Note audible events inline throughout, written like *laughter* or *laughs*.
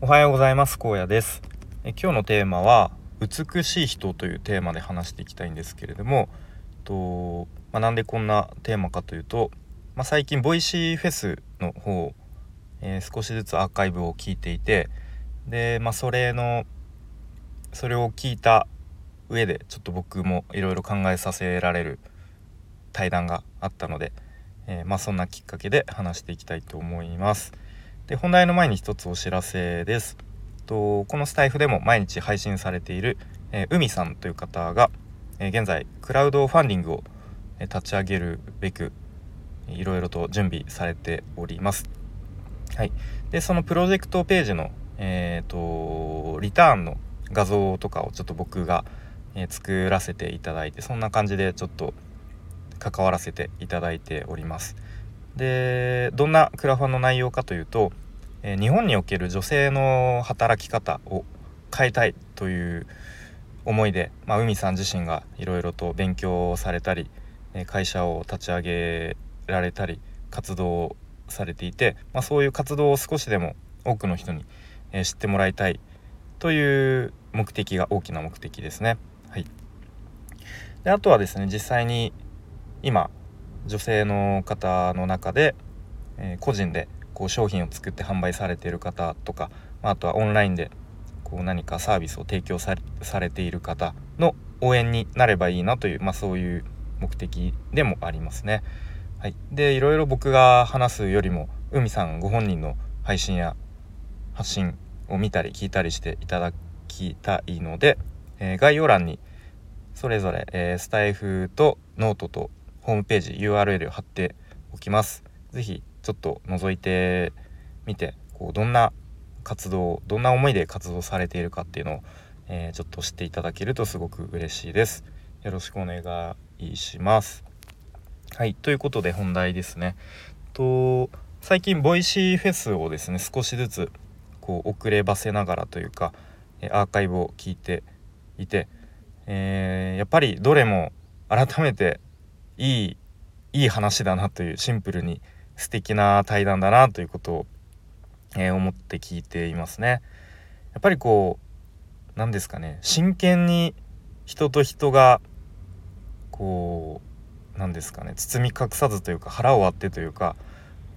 おはようございます高野ですえ今日のテーマは美しい人というテーマで話していきたいんですけれどもと、まあ、なんでこんなテーマかというと、まあ、最近ボイシーフェスの方、えー、少しずつアーカイブを聞いていてで、まあ、それのそれを聞いた上でちょっと僕もいろいろ考えさせられる対談があったので、えー、まあ、そんなきっかけで話していきたいと思います。で本題の前に一つお知らせです。とこのスタイフでも毎日配信されている、えー、海さんという方が、えー、現在クラウドファンディングを、立ち上げるべくいろいろと準備されております。はい、でそのプロジェクトページの、えーとリターンの画像とかをちょっと僕が、え作らせていただいてそんな感じでちょっと関わらせていただいております。でどんなクラファンの内容かというと、え、日本における女性の働き方を変えたいという思いで、まあ、海さん自身がいろいろと勉強されたり会社を立ち上げられたり活動されていて、まあ、そういう活動を少しでも多くの人に、知ってもらいたいという目的が大きな目的ですね。はい、であとはですね実際に今女性の方の中で、えー、個人でこう商品を作って販売されている方とか、まあ、あとはオンラインでこう何かサービスを提供されている方の応援になればいいなという、まあ、そういう目的でもありますね。はい、でいろいろ僕が話すよりも海さんご本人の配信や発信を見たり聞いたりしていただきたいので、えー、概要欄にそれぞれ、えー、スタエフとノートとホームページ URL 貼っておきます。是非ちょっと覗いてみてこうどんな活動どんな思いで活動されているかっていうのを、えー、ちょっと知っていただけるとすごく嬉しいです。よろしくお願いします。はいということで本題ですね。と最近ボイシーフェスをですね少しずつこう遅ればせながらというかアーカイブを聞いていて、えー、やっぱりどれも改めていいいい話だなというシンプルに素敵な対談だなということを、えー、思って聞いていますね。やっぱりこう何ですかね真剣に人と人がこう何ですかね包み隠さずというか腹を割ってというか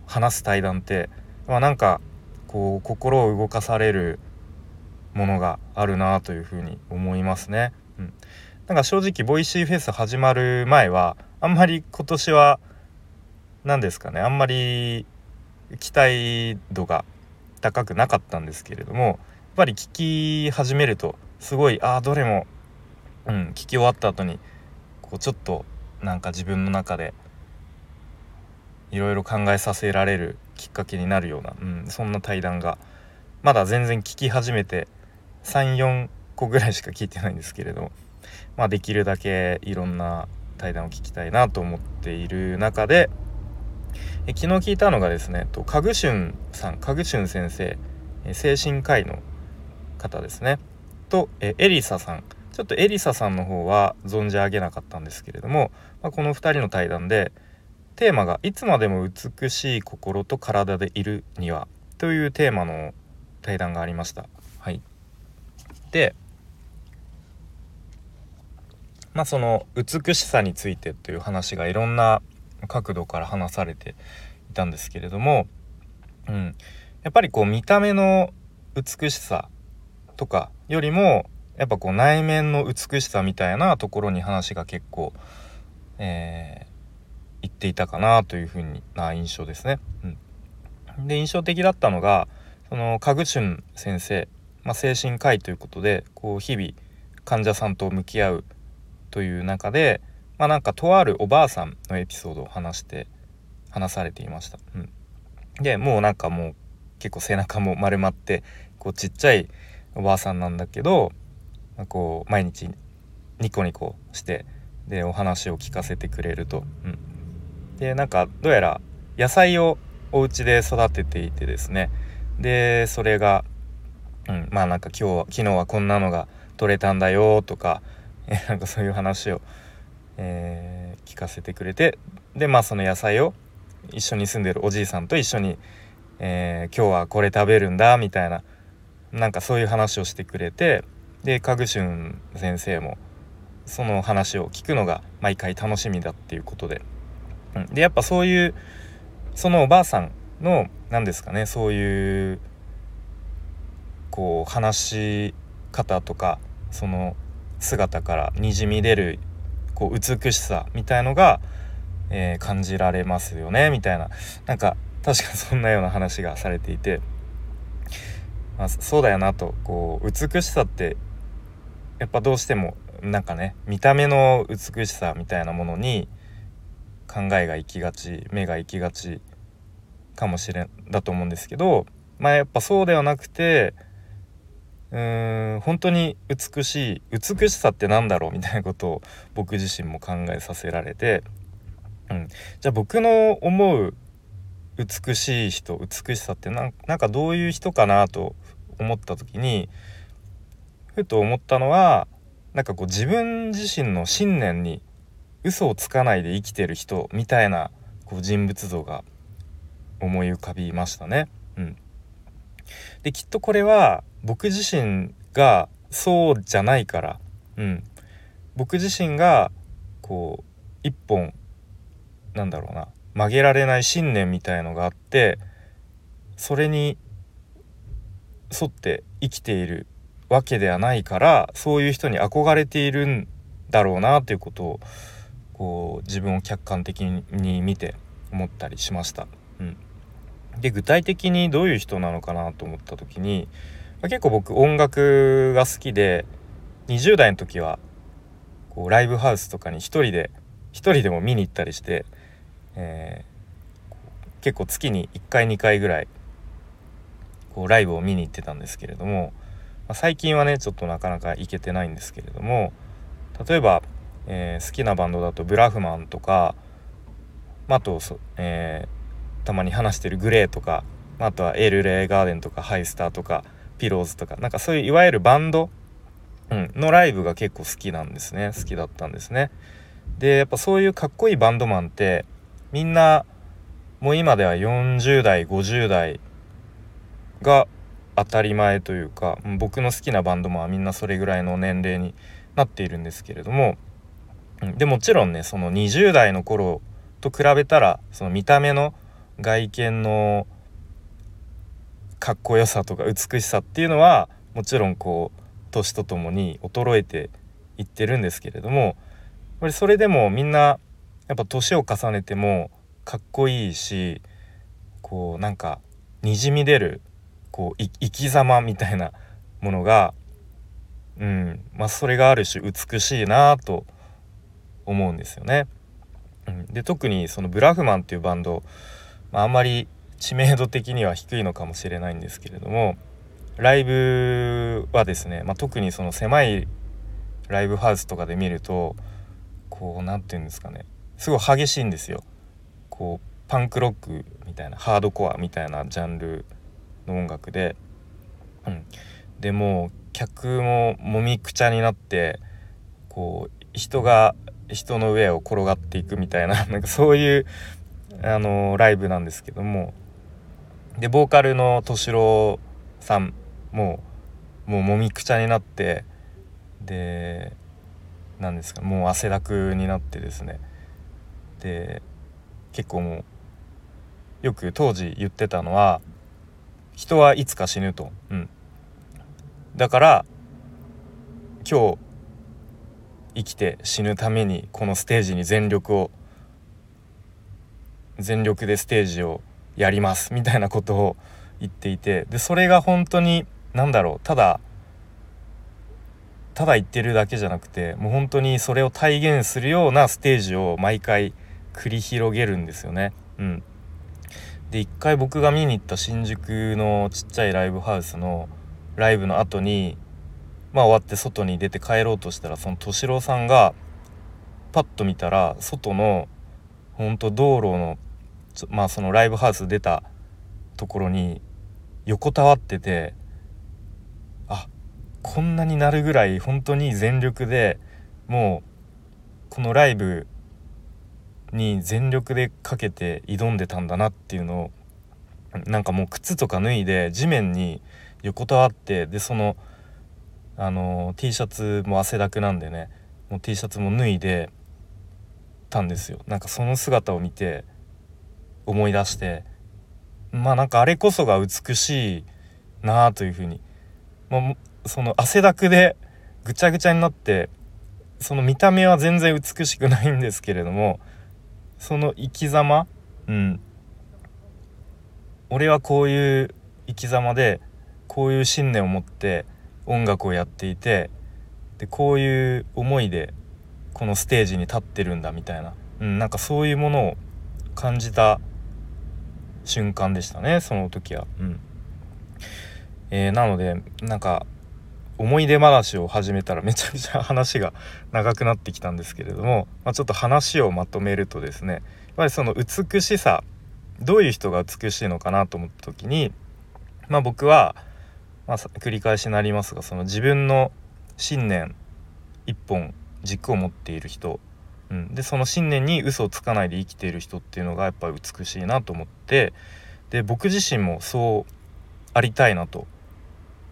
話す対談って、まあ、なんかこう心を動かされるものがあるなというふうに思いますね。うん、なんか正直ボイシーフェス始まる前はあんまり今年は何ですかねあんまり期待度が高くなかったんですけれどもやっぱり聞き始めるとすごいああどれも、うん、聞き終わった後にこうちょっとなんか自分の中でいろいろ考えさせられるきっかけになるような、うん、そんな対談がまだ全然聞き始めて34個ぐらいしか聞いてないんですけれどまあできるだけいろんな対談を聞きたいなと思っている中でえ昨日聞いたのがですねとカグシュンさんカグシュン先生精神科医の方ですね。とえエリサさん。ちょっとエリサさんの方は存じ上げなかったんですけれども、まあ、この2人の対談でテーマが「いつまでも美しい心と体でいるには」というテーマの対談がありました。はい、でまあその美しさについてという話がいろんな角度から話されていたんですけれども、うん、やっぱりこう見た目の美しさとかよりもやっぱこう内面の美しさみたいなところに話が結構、えー、っていたかなというふうな印象ですね。うん、で印象的だったのがそのカグチュン先生、まあ、精神科医ということでこう日々患者さんと向き合うという中で、まあ、なんかとあるおばあさんのエピソードを話して話されていました。うん、でもうなんかもう結構背中も丸まってこうちっちゃいおばあさんなんだけどこう毎日ニコニコしてでお話を聞かせてくれると。うん、でなんかどうやら野菜をお家で育てていてですねでそれが、うん、まあなんか今日は昨日はこんなのが取れたんだよとかえなんかそういう話を、えー、聞かせてくれてでまあその野菜を一緒に住んでるおじいさんと一緒に、えー、今日はこれ食べるんだみたいななんかそういう話をしてくれてでカグシュン先生もその話を聞くのが毎回楽しみだっていうことで、うん、でやっぱそういうそのおばあさんの何ですかねそういうこう話し方とかその姿からにじみ出るこう美しさみたいのが、えー、感じられますよねみたいな。なんか確かそんなような話がされていて、まあ、そうだよなと。こう美しさってやっぱどうしてもなんかね見た目の美しさみたいなものに考えが行きがち目が行きがちかもしれんだと思うんですけどまあやっぱそうではなくてうーん本当に美しい美しさって何だろうみたいなことを僕自身も考えさせられて、うん、じゃあ僕の思う美しい人美しさってなんかどういう人かなと思った時にふと思ったのはなんかこう自分自身の信念に嘘をつかないで生きてる人みたいなこう人物像が思い浮かびましたね。うん、できっとこれは僕自身がそうじゃないから、うん、僕自身がこう一本なんだろうな曲げられない信念みたいのがあってそれに沿って生きているわけではないからそういう人に憧れているんだろうなということをこう自分を客観的に見て思ったりしました。うん、で具体的にどういう人なのかなと思った時に、まあ、結構僕音楽が好きで20代の時はこうライブハウスとかに一人で一人でも見に行ったりして、えー、結構月に1回2回ぐらいこうライブを見に行ってたんですけれどもまあ、最近はねちょっとなかなか行けてないんですけれども例えば、えー、好きなバンドだとブラフマンとか、まあ、あとえー、たまに話してるグレーとか、まあ、あとはエルレイガーデンとかハイスターとかピローズとかなんかそういういわゆるバンド、うん、のライブが結構好きなんですね好きだったんですね。でやっぱそういうかっこいいバンドマンってみんなもう今では40代50代が当たり前というか僕の好きなバンドもみんなそれぐらいの年齢になっているんですけれどもでもちろんねその20代の頃と比べたらその見た目の外見のかっこよさとか美しさっていうのはもちろんこう年とともに衰えていってるんですけれどもやっぱりそれでもみんなやっぱ年を重ねてもかっこいいしこうなんかにじみ出るこう生き様みたいなものがうんまあそれがある種美しいなと思うんですよね。うん、で特にそのブラフマンっていうバンド、まあ、あんまり知名度的には低いのかもしれないんですけれどもライブはですね、まあ、特にその狭いライブハウスとかで見るとこう何て言うんですかねすごい激しいんですよ。こうパンクロックみたいなハードコアみたいなジャンルの音楽で、うん、でもう客ももみくちゃになってこう人が人の上を転がっていくみたいななんかそういうあのライブなんですけども。でボーカルの敏郎さんもうもうもみくちゃになってでなんですかもう汗だくになってですね。で結構もうよく当時言ってたのは人はいつか死ぬと、うん、だから今日生きて死ぬためにこのステージに全力を全力でステージをやりますみたいなことを言っていてでそれが本当に何だろうただただ言ってるだけじゃなくてもう本当にそれを体現するようなステージを毎回繰り広げるんですよね。うん、で一回僕が見に行った新宿のちっちゃいライブハウスのライブの後にまあ終わって外に出て帰ろうとしたらその敏郎さんがパッと見たら外のほんと道路のまあそのライブハウス出たところに横たわっててあこんなになるぐらい本当に全力でもうこのライブに全力でかけて挑んでたんだなっていうのをなんかもう靴とか脱いで地面に横たわってでそのあの T シャツも汗だくなんでねもう T シャツも脱いでたんですよ。なんかその姿を見て思い出してまあなんかあれこそが美しいなあというふうに、まあ、その汗だくでぐちゃぐちゃになってその見た目は全然美しくないんですけれどもその生き様うん。俺はこういう生き様でこういう信念を持って音楽をやっていてでこういう思いでこのステージに立ってるんだみたいな、うん、なんかそういうものを感じた瞬間でしたねその時は。うんえー、なのでなんか思い出話を始めたらめちゃくちゃ話が *laughs* 長くなってきたんですけれども、まあ、ちょっと話をまとめるとですねやっぱりその美しさどういう人が美しいのかなと思った時に、まあ、僕は、まあ、繰り返しになりますがその自分の信念一本軸を持っている人、うん、でその信念に嘘をつかないで生きている人っていうのがやっぱり美しいなと思ってで僕自身もそうありたいなと。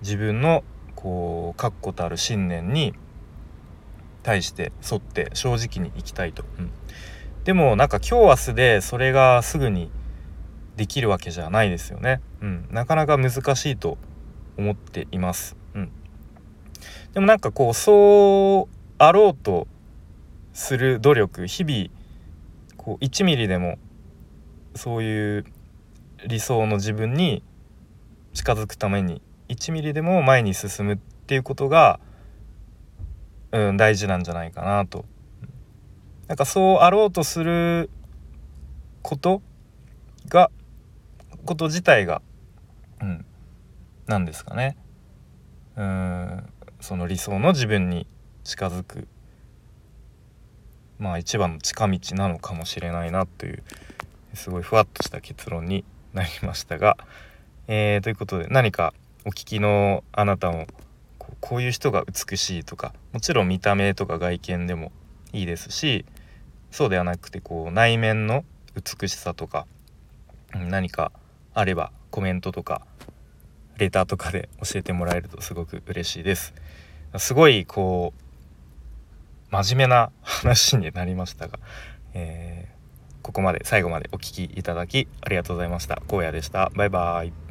自分のこう確固たる信念に対して沿って正直に生きたいと、うん、でもなんか今日明日でそれがすぐにできるわけじゃないですよね、うん、なかなか難しいと思っています、うん、でもなんかこうそうあろうとする努力日々こう1ミリでもそういう理想の自分に近づくために1ミリでも前に進むっていうことが、うん、大事なんじゃないかなと。なんかそうあろうとすることがこと自体が、うん、何ですかねうんその理想の自分に近づくまあ一番の近道なのかもしれないなというすごいふわっとした結論になりましたが、えー、ということで何かお聞きのあなたもこういう人が美しいとかもちろん見た目とか外見でもいいですしそうではなくてこう内面の美しさとか何かあればコメントとかレターとかで教えてもらえるとすごく嬉しいです。すごいこう真面目な話になりましたが、えー、ここまで最後までお聴きいただきありがとうございました。荒野でした。バイバイ。